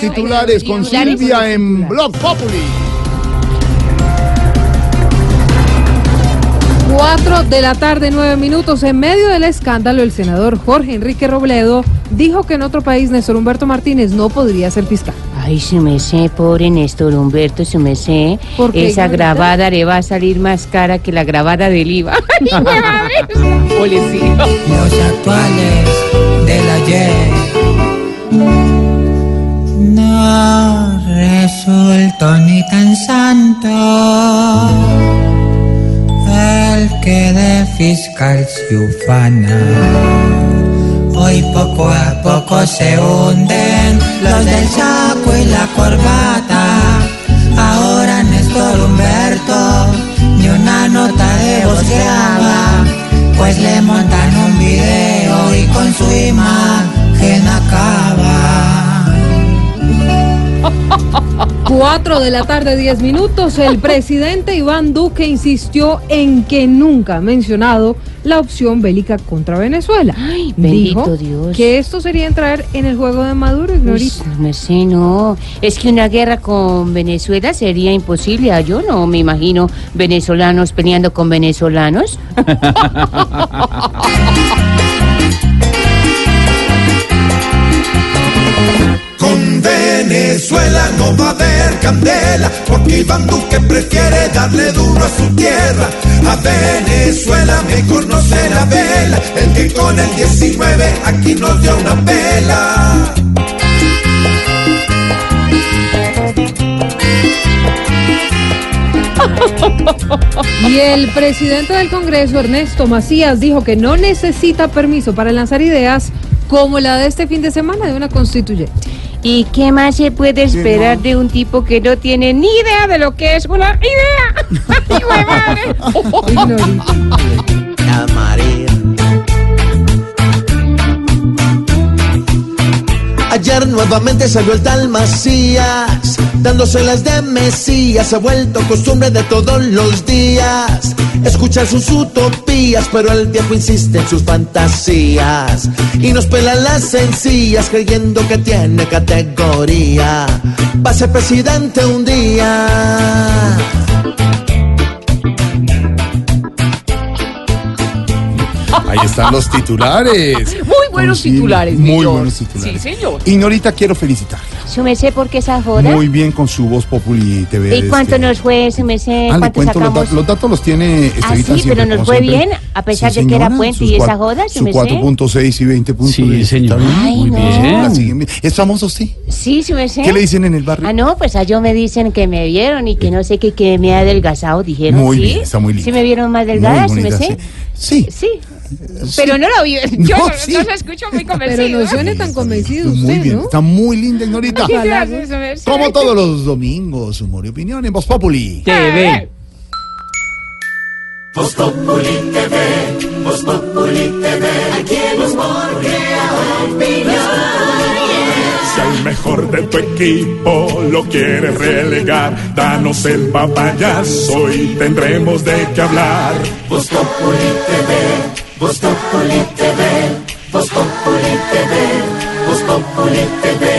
Titulares con Silvia en Blog Populi. 4 de la tarde, 9 minutos. En medio del escándalo, el senador Jorge Enrique Robledo dijo que en otro país Néstor Humberto Martínez no podría ser fiscal. Ay, su mesé, pobre Néstor Humberto, su mesé. ¿Por qué, Esa grabada le va a salir más cara que la grabada del IVA. Pobrecito. los actuales del ayer. Fiscal se ufana. Hoy poco a poco se hunden los del saco y la corbata. Ahora Néstor Humberto ni una nota de voz graba, pues le montan un video y con su imagen 4 de la tarde, 10 minutos. El presidente Iván Duque insistió en que nunca ha mencionado la opción bélica contra Venezuela. Ay, bendito Dijo Dios. que esto sería entrar en el juego de Maduro, Ignorita. mesé, no. Es que una guerra con Venezuela sería imposible. Ah, Yo no me imagino venezolanos peleando con venezolanos. no va a haber candela, porque Iván Duque prefiere darle duro a su tierra. A Venezuela mejor no se la vela, el que con el 19 aquí nos dio una pela. Y el presidente del Congreso, Ernesto Macías, dijo que no necesita permiso para lanzar ideas como la de este fin de semana de una constituyente. ¿Y qué más se puede esperar de un tipo que no tiene ni idea de lo que es una idea? Nuevamente salió el tal Macías, dándoselas de Mesías, ha vuelto costumbre de todos los días. Escuchar sus utopías, pero el viejo insiste en sus fantasías. Y nos pela las sencillas, creyendo que tiene categoría. Va a ser presidente un día. Ahí están los titulares. Muy buenos titulares, Muy buenos titulares. Sí, señor. Ignorita, quiero felicitarla. Su mesé, ¿por qué esa joda? Muy bien con su voz Populi TV. ¿Y cuánto este. nos fue, su? Ah, le ¿Cuánto cuento, los, sacamos? da- los datos los tiene Ah, Estrellita sí, siempre, pero nos fue siempre. bien, a pesar de que era puente sus y esa joda, ¿se Su sé? 4.6 y 20 puntos. Sí, señor. Ay, Muy no. bien. ¿Es famoso usted? Sí, su mesé. ¿Qué le dicen en el barrio? Ah, no, pues a yo me dicen que me vieron y que no sé qué, que me ha adelgazado, dijeron. Muy ¿sí? bien, está muy linda. ¿Sí me vieron más delgada, su? Sí. Sí. Pero no lo vi. Yo No, sí. no lo escucho muy Pero convencido. no suene tan convencido Muy usted, bien, ¿no? está muy linda, Ignorita. Gracias. Como todos los domingos, humor y opinión en Voz Populi. TV. Si al mejor de tu equipo lo quieres relegar, danos el papayazo y tendremos de qué hablar. Vos Populi TV, Vos Populi TV, Vos Populi TV, Vos Populi TV.